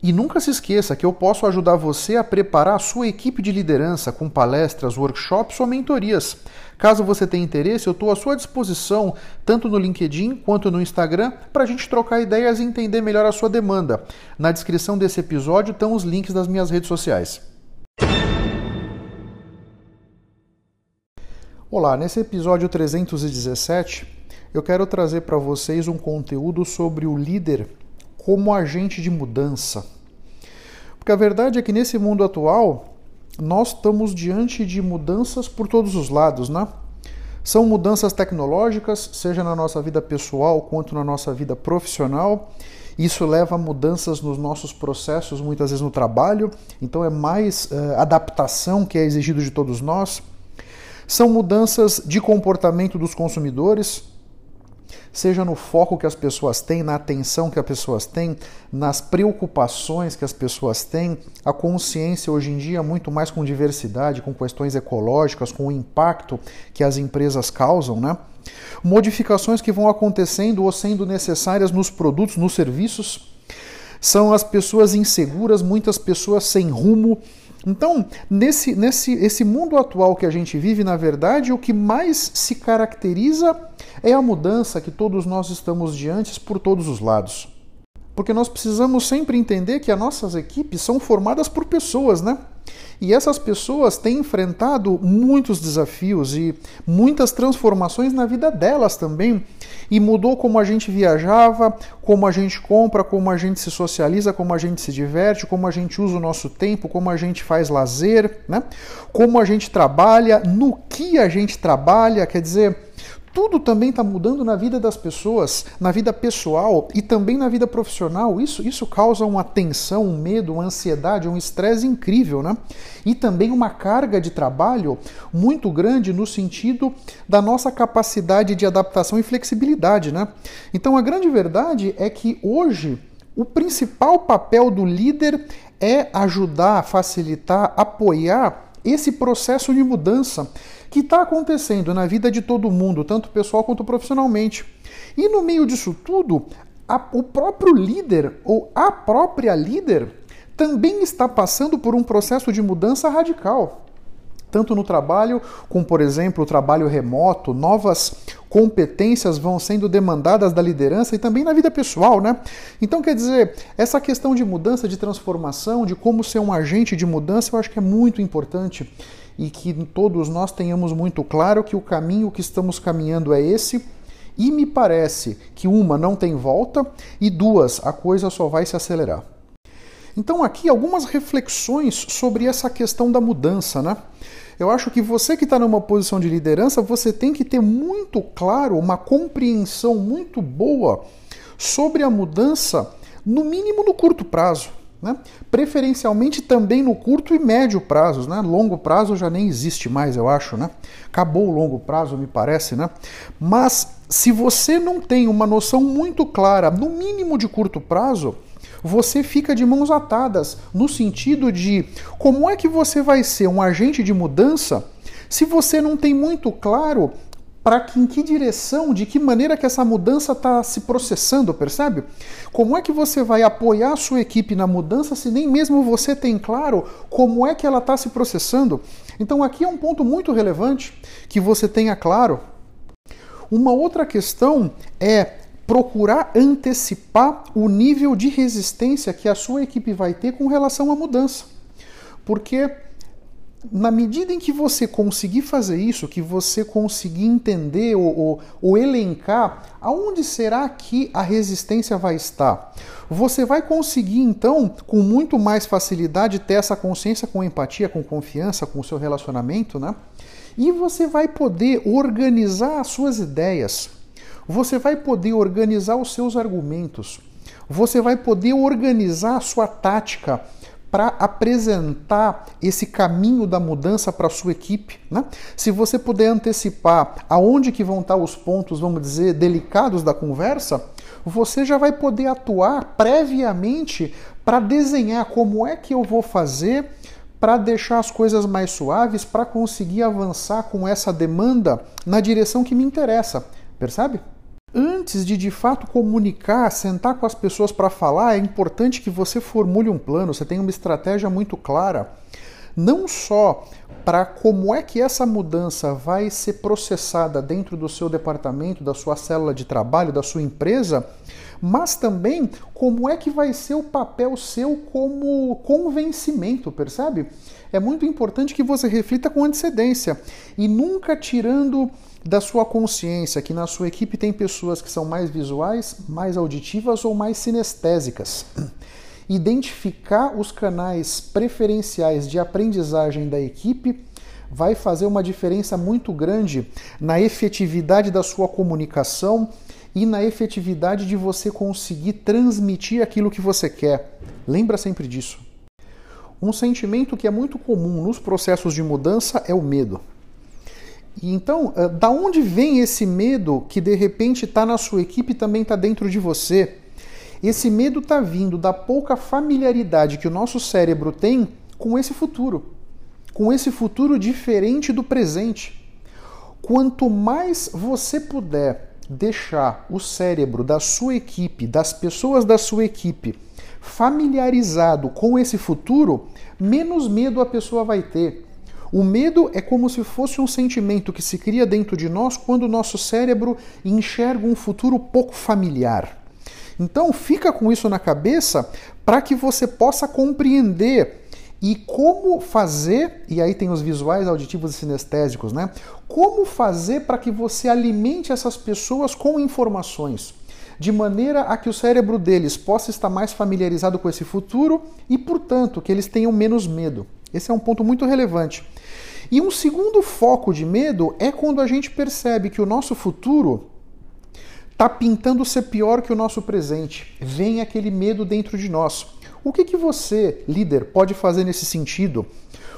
E nunca se esqueça que eu posso ajudar você a preparar a sua equipe de liderança com palestras, workshops ou mentorias. Caso você tenha interesse, eu estou à sua disposição, tanto no LinkedIn quanto no Instagram, para a gente trocar ideias e entender melhor a sua demanda. Na descrição desse episódio estão os links das minhas redes sociais. Olá, nesse episódio 317 eu quero trazer para vocês um conteúdo sobre o líder como agente de mudança. Porque a verdade é que nesse mundo atual, nós estamos diante de mudanças por todos os lados, né? São mudanças tecnológicas, seja na nossa vida pessoal quanto na nossa vida profissional. Isso leva a mudanças nos nossos processos, muitas vezes no trabalho, então é mais uh, adaptação que é exigido de todos nós. São mudanças de comportamento dos consumidores, seja no foco que as pessoas têm, na atenção que as pessoas têm, nas preocupações que as pessoas têm, a consciência hoje em dia muito mais com diversidade, com questões ecológicas, com o impacto que as empresas causam, né? Modificações que vão acontecendo ou sendo necessárias nos produtos, nos serviços. São as pessoas inseguras, muitas pessoas sem rumo, então, nesse, nesse esse mundo atual que a gente vive, na verdade, o que mais se caracteriza é a mudança que todos nós estamos diante por todos os lados. Porque nós precisamos sempre entender que as nossas equipes são formadas por pessoas, né? E essas pessoas têm enfrentado muitos desafios e muitas transformações na vida delas também. E mudou como a gente viajava, como a gente compra, como a gente se socializa, como a gente se diverte, como a gente usa o nosso tempo, como a gente faz lazer, né? Como a gente trabalha, no que a gente trabalha, quer dizer, tudo também está mudando na vida das pessoas, na vida pessoal e também na vida profissional. Isso, isso causa uma tensão, um medo, uma ansiedade, um estresse incrível, né? E também uma carga de trabalho muito grande no sentido da nossa capacidade de adaptação e flexibilidade, né? Então a grande verdade é que hoje o principal papel do líder é ajudar, facilitar, apoiar esse processo de mudança que está acontecendo na vida de todo mundo, tanto pessoal quanto profissionalmente. E no meio disso tudo, a, o próprio líder ou a própria líder também está passando por um processo de mudança radical. Tanto no trabalho, como por exemplo o trabalho remoto, novas competências vão sendo demandadas da liderança e também na vida pessoal, né? Então, quer dizer, essa questão de mudança, de transformação, de como ser um agente de mudança, eu acho que é muito importante e que todos nós tenhamos muito claro que o caminho que estamos caminhando é esse. E me parece que uma não tem volta e duas a coisa só vai se acelerar. Então aqui algumas reflexões sobre essa questão da mudança, né? Eu acho que você que está numa posição de liderança, você tem que ter muito claro, uma compreensão muito boa sobre a mudança, no mínimo no curto prazo. Né? Preferencialmente também no curto e médio prazos, né? Longo prazo já nem existe mais, eu acho, né? Acabou o longo prazo, me parece, né? Mas se você não tem uma noção muito clara, no mínimo de curto prazo, você fica de mãos atadas no sentido de como é que você vai ser um agente de mudança se você não tem muito claro para que, em que direção, de que maneira que essa mudança está se processando, percebe? Como é que você vai apoiar a sua equipe na mudança se nem mesmo você tem claro como é que ela está se processando? Então aqui é um ponto muito relevante que você tenha claro. Uma outra questão é procurar antecipar o nível de resistência que a sua equipe vai ter com relação à mudança. Porque na medida em que você conseguir fazer isso, que você conseguir entender ou, ou, ou, elencar aonde será que a resistência vai estar, você vai conseguir então, com muito mais facilidade, ter essa consciência com empatia, com confiança, com o seu relacionamento, né? E você vai poder organizar as suas ideias, você vai poder organizar os seus argumentos, você vai poder organizar a sua tática para apresentar esse caminho da mudança para a sua equipe. Né? Se você puder antecipar aonde que vão estar os pontos, vamos dizer, delicados da conversa, você já vai poder atuar previamente para desenhar como é que eu vou fazer para deixar as coisas mais suaves, para conseguir avançar com essa demanda na direção que me interessa. Percebe? Antes de de fato comunicar, sentar com as pessoas para falar, é importante que você formule um plano, você tenha uma estratégia muito clara, não só para como é que essa mudança vai ser processada dentro do seu departamento, da sua célula de trabalho, da sua empresa, mas também como é que vai ser o papel seu como convencimento, percebe? É muito importante que você reflita com antecedência e nunca tirando da sua consciência que na sua equipe tem pessoas que são mais visuais, mais auditivas ou mais sinestésicas. Identificar os canais preferenciais de aprendizagem da equipe vai fazer uma diferença muito grande na efetividade da sua comunicação e na efetividade de você conseguir transmitir aquilo que você quer. Lembra sempre disso. Um sentimento que é muito comum nos processos de mudança é o medo. Então, eh, da onde vem esse medo que de repente está na sua equipe e também está dentro de você? Esse medo está vindo da pouca familiaridade que o nosso cérebro tem com esse futuro, com esse futuro diferente do presente. Quanto mais você puder deixar o cérebro da sua equipe, das pessoas da sua equipe, familiarizado com esse futuro, menos medo a pessoa vai ter o medo é como se fosse um sentimento que se cria dentro de nós quando o nosso cérebro enxerga um futuro pouco familiar. Então, fica com isso na cabeça para que você possa compreender e como fazer, e aí tem os visuais, auditivos e sinestésicos, né? Como fazer para que você alimente essas pessoas com informações, de maneira a que o cérebro deles possa estar mais familiarizado com esse futuro e, portanto, que eles tenham menos medo. Esse é um ponto muito relevante. E um segundo foco de medo é quando a gente percebe que o nosso futuro está pintando ser pior que o nosso presente. Vem aquele medo dentro de nós. O que, que você, líder, pode fazer nesse sentido?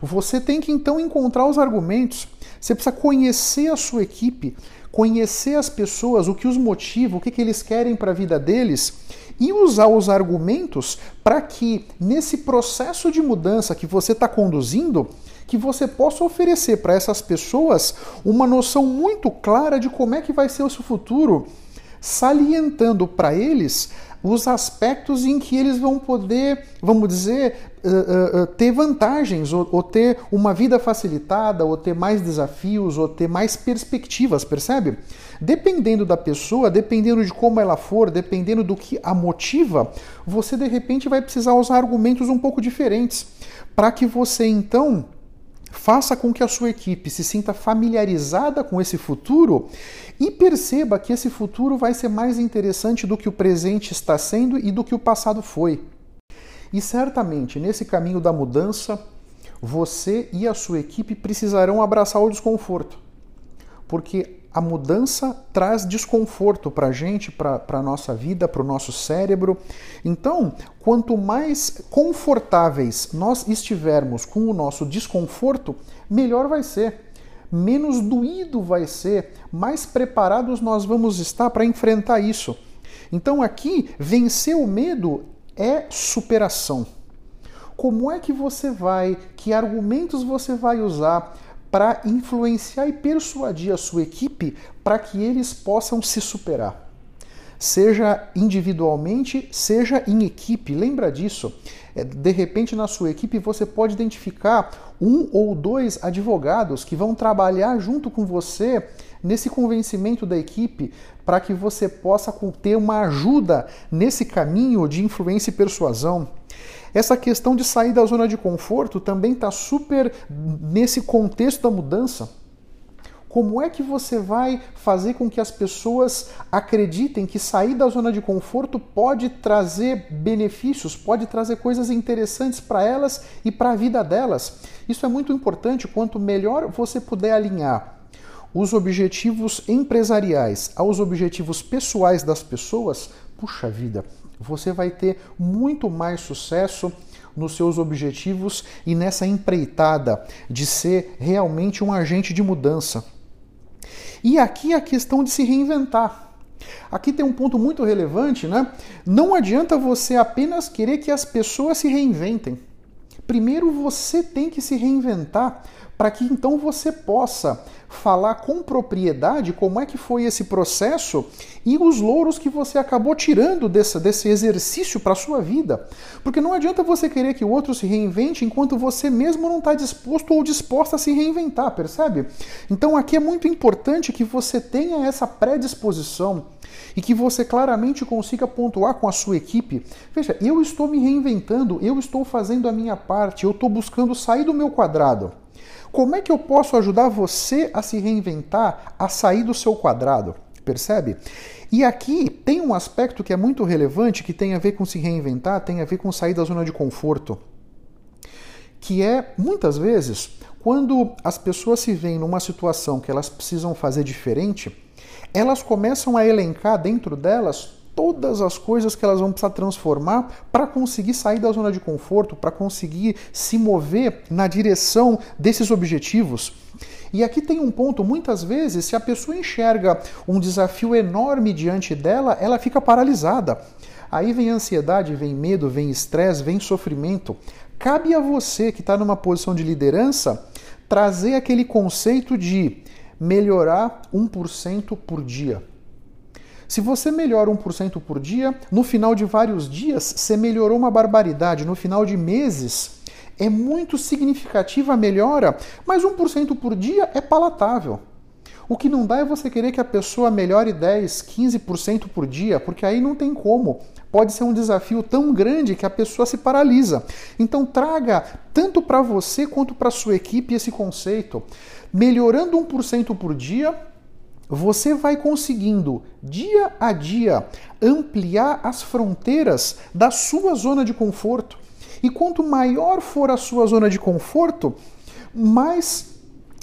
Você tem que então encontrar os argumentos. Você precisa conhecer a sua equipe, conhecer as pessoas, o que os motiva, o que, que eles querem para a vida deles e usar os argumentos para que nesse processo de mudança que você está conduzindo, que você possa oferecer para essas pessoas uma noção muito clara de como é que vai ser o seu futuro, salientando para eles os aspectos em que eles vão poder, vamos dizer, uh, uh, ter vantagens, ou, ter uma vida facilitada, ou ter mais desafios, ou ter mais perspectivas, percebe? Dependendo da pessoa, dependendo de como ela for, dependendo do que a motiva, você de repente vai precisar usar argumentos um pouco diferentes para que você então Faça com que a sua equipe se sinta familiarizada com esse futuro e perceba que esse futuro vai ser mais interessante do que o presente está sendo e do que o passado foi. E certamente, nesse caminho da mudança, você e a sua equipe precisarão abraçar o desconforto. Porque a mudança traz desconforto para a gente, para a nossa vida, para o nosso cérebro. Então, quanto mais confortáveis nós estivermos com o nosso desconforto, melhor vai ser. Menos doído vai ser, mais preparados nós vamos estar para enfrentar isso. Então, aqui, vencer o medo é superação. Como é que você vai, que argumentos você vai usar para influenciar e persuadir a sua equipe para que eles possam se superar. Seja individualmente, seja em equipe, lembra disso. É, de repente, na sua equipe, você pode identificar um ou dois advogados que vão trabalhar junto com você nesse convencimento da equipe para que você possa ter uma ajuda nesse caminho de influência e persuasão. Essa questão de sair da zona de conforto também está super nesse contexto da mudança. Como é que você vai fazer com que as pessoas acreditem que sair da zona de conforto pode trazer benefícios, pode trazer coisas interessantes para elas e para a vida delas? Isso é muito importante. Quanto melhor você puder alinhar os objetivos empresariais aos objetivos pessoais das pessoas, puxa vida, você vai ter muito mais sucesso nos seus objetivos e nessa empreitada de ser realmente um agente de mudança. E aqui a questão de se reinventar. Aqui tem um ponto muito relevante, né? Não adianta você apenas querer que as pessoas se reinventem. Primeiro você tem que se reinventar para que então você possa falar com propriedade como é que foi esse processo e os louros que você acabou tirando desse, desse exercício para a sua vida. Porque não adianta você querer que o outro se reinvente enquanto você mesmo não está disposto ou disposta a se reinventar, percebe? Então aqui é muito importante que você tenha essa predisposição e que você claramente consiga pontuar com a sua equipe. Veja, eu estou me reinventando, eu estou fazendo a minha parte, eu estou buscando sair do meu quadrado. Como é que eu posso ajudar você a se reinventar, a sair do seu quadrado? Percebe? E aqui tem um aspecto que é muito relevante, que tem a ver com se reinventar, tem a ver com sair da zona de conforto. Que é, muitas vezes, quando as pessoas se veem numa situação que elas precisam fazer diferente, elas começam a elencar dentro delas todas as coisas que elas vão precisar transformar para conseguir sair da zona de conforto, para conseguir se mover na direção desses objetivos. E aqui tem um ponto, muitas vezes, se a pessoa enxerga um desafio enorme diante dela, ela fica paralisada. Aí vem ansiedade, vem medo, vem estresse, vem sofrimento. Cabe a você que está numa posição de liderança trazer aquele conceito de melhorar 1% por dia. Se você melhora 1% por dia, no final de vários dias você melhorou uma barbaridade. No final de meses é muito significativa a melhora, mas 1% por dia é palatável. O que não dá é você querer que a pessoa melhore 10, 15% por dia, porque aí não tem como. Pode ser um desafio tão grande que a pessoa se paralisa. Então traga tanto para você quanto para sua equipe esse conceito. Melhorando 1% por dia, você vai conseguindo dia a dia ampliar as fronteiras da sua zona de conforto. E quanto maior for a sua zona de conforto, mais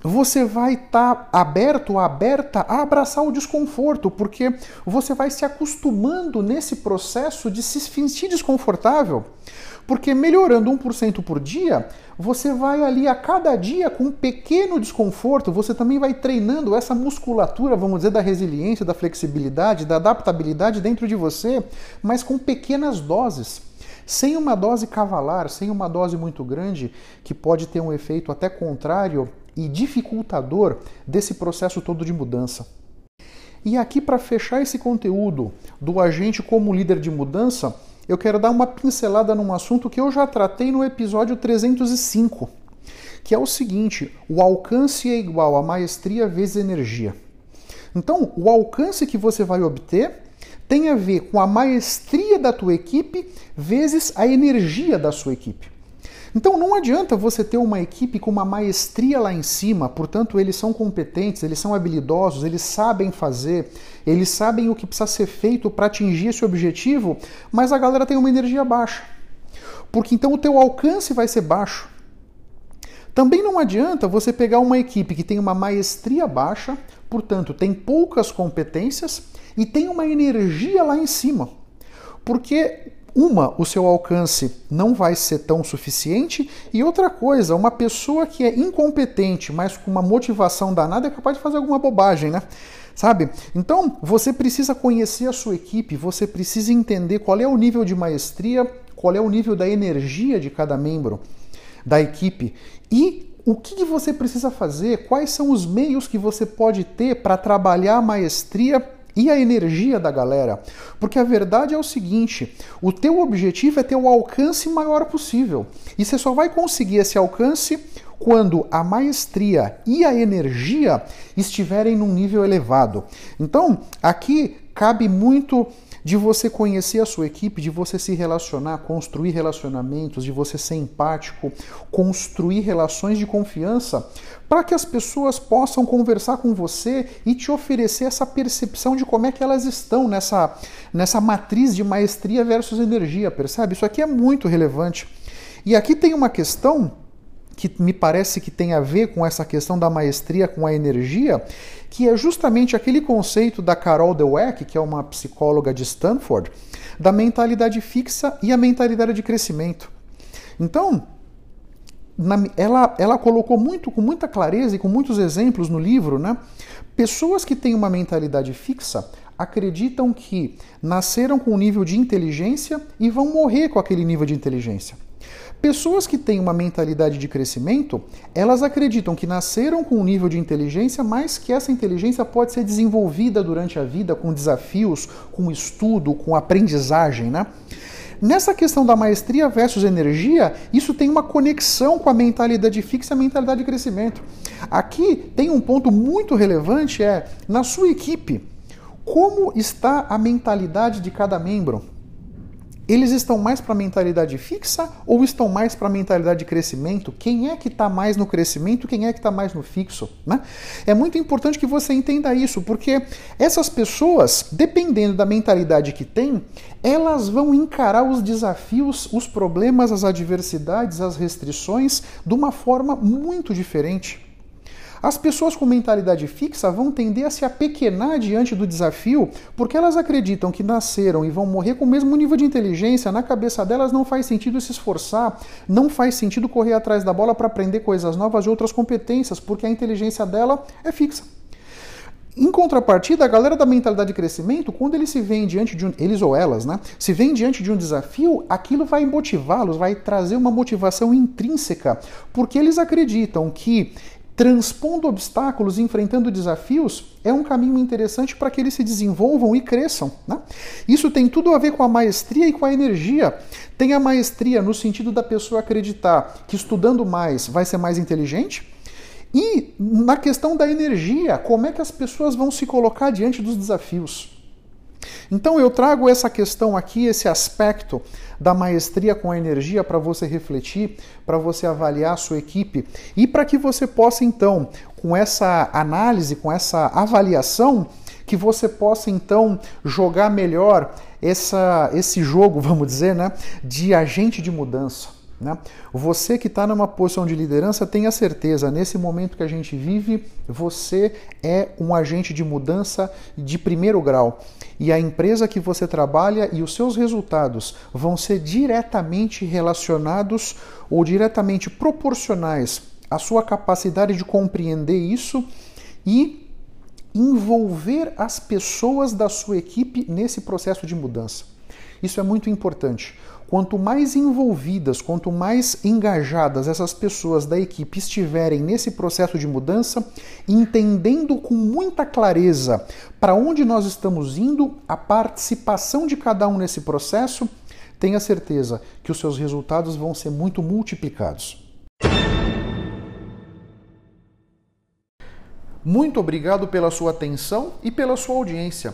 você vai estar tá aberto, aberta a abraçar o desconforto, porque você vai se acostumando nesse processo de se sentir desconfortável. Porque melhorando 1% por dia, você vai ali a cada dia com um pequeno desconforto, você também vai treinando essa musculatura, vamos dizer, da resiliência, da flexibilidade, da adaptabilidade dentro de você, mas com pequenas doses. Sem uma dose cavalar, sem uma dose muito grande, que pode ter um efeito até contrário e dificultador desse processo todo de mudança. E aqui, para fechar esse conteúdo do agente como líder de mudança, eu quero dar uma pincelada num assunto que eu já tratei no episódio 305, que é o seguinte: o alcance é igual a maestria vezes energia. Então, o alcance que você vai obter tem a ver com a maestria da tua equipe vezes a energia da sua equipe. Então não adianta você ter uma equipe com uma maestria lá em cima, portanto, eles são competentes, eles são habilidosos, eles sabem fazer, eles sabem o que precisa ser feito para atingir esse objetivo, mas a galera tem uma energia baixa. Porque então o teu alcance vai ser baixo. Também não adianta você pegar uma equipe que tem uma maestria baixa, portanto, tem poucas competências e tem uma energia lá em cima. Porque uma, o seu alcance não vai ser tão suficiente, e outra coisa, uma pessoa que é incompetente, mas com uma motivação danada, é capaz de fazer alguma bobagem, né? Sabe? Então, você precisa conhecer a sua equipe, você precisa entender qual é o nível de maestria, qual é o nível da energia de cada membro da equipe e o que você precisa fazer, quais são os meios que você pode ter para trabalhar a maestria e a energia da galera. Porque a verdade é o seguinte: o teu objetivo é ter o alcance maior possível. E você só vai conseguir esse alcance quando a maestria e a energia estiverem num nível elevado. Então, aqui cabe muito de você conhecer a sua equipe, de você se relacionar, construir relacionamentos, de você ser empático, construir relações de confiança, para que as pessoas possam conversar com você e te oferecer essa percepção de como é que elas estão nessa, nessa matriz de maestria versus energia, percebe? Isso aqui é muito relevante. E aqui tem uma questão que me parece que tem a ver com essa questão da maestria com a energia, que é justamente aquele conceito da Carol Dweck, que é uma psicóloga de Stanford, da mentalidade fixa e a mentalidade de crescimento. Então, na, ela, ela colocou muito, com muita clareza e com muitos exemplos no livro, né? Pessoas que têm uma mentalidade fixa acreditam que nasceram com um nível de inteligência e vão morrer com aquele nível de inteligência. Pessoas que têm uma mentalidade de crescimento, elas acreditam que nasceram com um nível de inteligência, mas que essa inteligência pode ser desenvolvida durante a vida com desafios, com estudo, com aprendizagem, né? Nessa questão da maestria versus energia, isso tem uma conexão com a mentalidade fixa e a mentalidade de crescimento. Aqui tem um ponto muito relevante é na sua equipe, como está a mentalidade de cada membro? Eles estão mais para a mentalidade fixa ou estão mais para a mentalidade de crescimento? Quem é que está mais no crescimento, quem é que está mais no fixo? Né? É muito importante que você entenda isso, porque essas pessoas, dependendo da mentalidade que têm, elas vão encarar os desafios, os problemas, as adversidades, as restrições de uma forma muito diferente. As pessoas com mentalidade fixa vão tender a se apequenar diante do desafio porque elas acreditam que nasceram e vão morrer com o mesmo nível de inteligência. Na cabeça delas não faz sentido se esforçar, não faz sentido correr atrás da bola para aprender coisas novas e outras competências, porque a inteligência dela é fixa. Em contrapartida, a galera da mentalidade de crescimento, quando eles se veem diante de um, eles ou elas, né, se veem diante de um desafio, aquilo vai motivá-los, vai trazer uma motivação intrínseca, porque eles acreditam que transpondo obstáculos, enfrentando desafios, é um caminho interessante para que eles se desenvolvam e cresçam. Né? Isso tem tudo a ver com a maestria e com a energia. Tem a maestria no sentido da pessoa acreditar que estudando mais vai ser mais inteligente. E na questão da energia, como é que as pessoas vão se colocar diante dos desafios? Então eu trago essa questão aqui, esse aspecto da maestria com a energia para você refletir, para você avaliar a sua equipe e para que você possa então, com essa análise, com essa avaliação, que você possa então jogar melhor essa, esse jogo, vamos dizer, né, de agente de mudança. Né? Você que está numa posição de liderança, tenha certeza, nesse momento que a gente vive, você é um agente de mudança de primeiro grau. E a empresa que você trabalha e os seus resultados vão ser diretamente relacionados ou diretamente proporcionais à sua capacidade de compreender isso e envolver as pessoas da sua equipe nesse processo de mudança. Isso é muito importante. Quanto mais envolvidas, quanto mais engajadas essas pessoas da equipe estiverem nesse processo de mudança, entendendo com muita clareza para onde nós estamos indo, a participação de cada um nesse processo, tenha certeza que os seus resultados vão ser muito multiplicados. Muito obrigado pela sua atenção e pela sua audiência.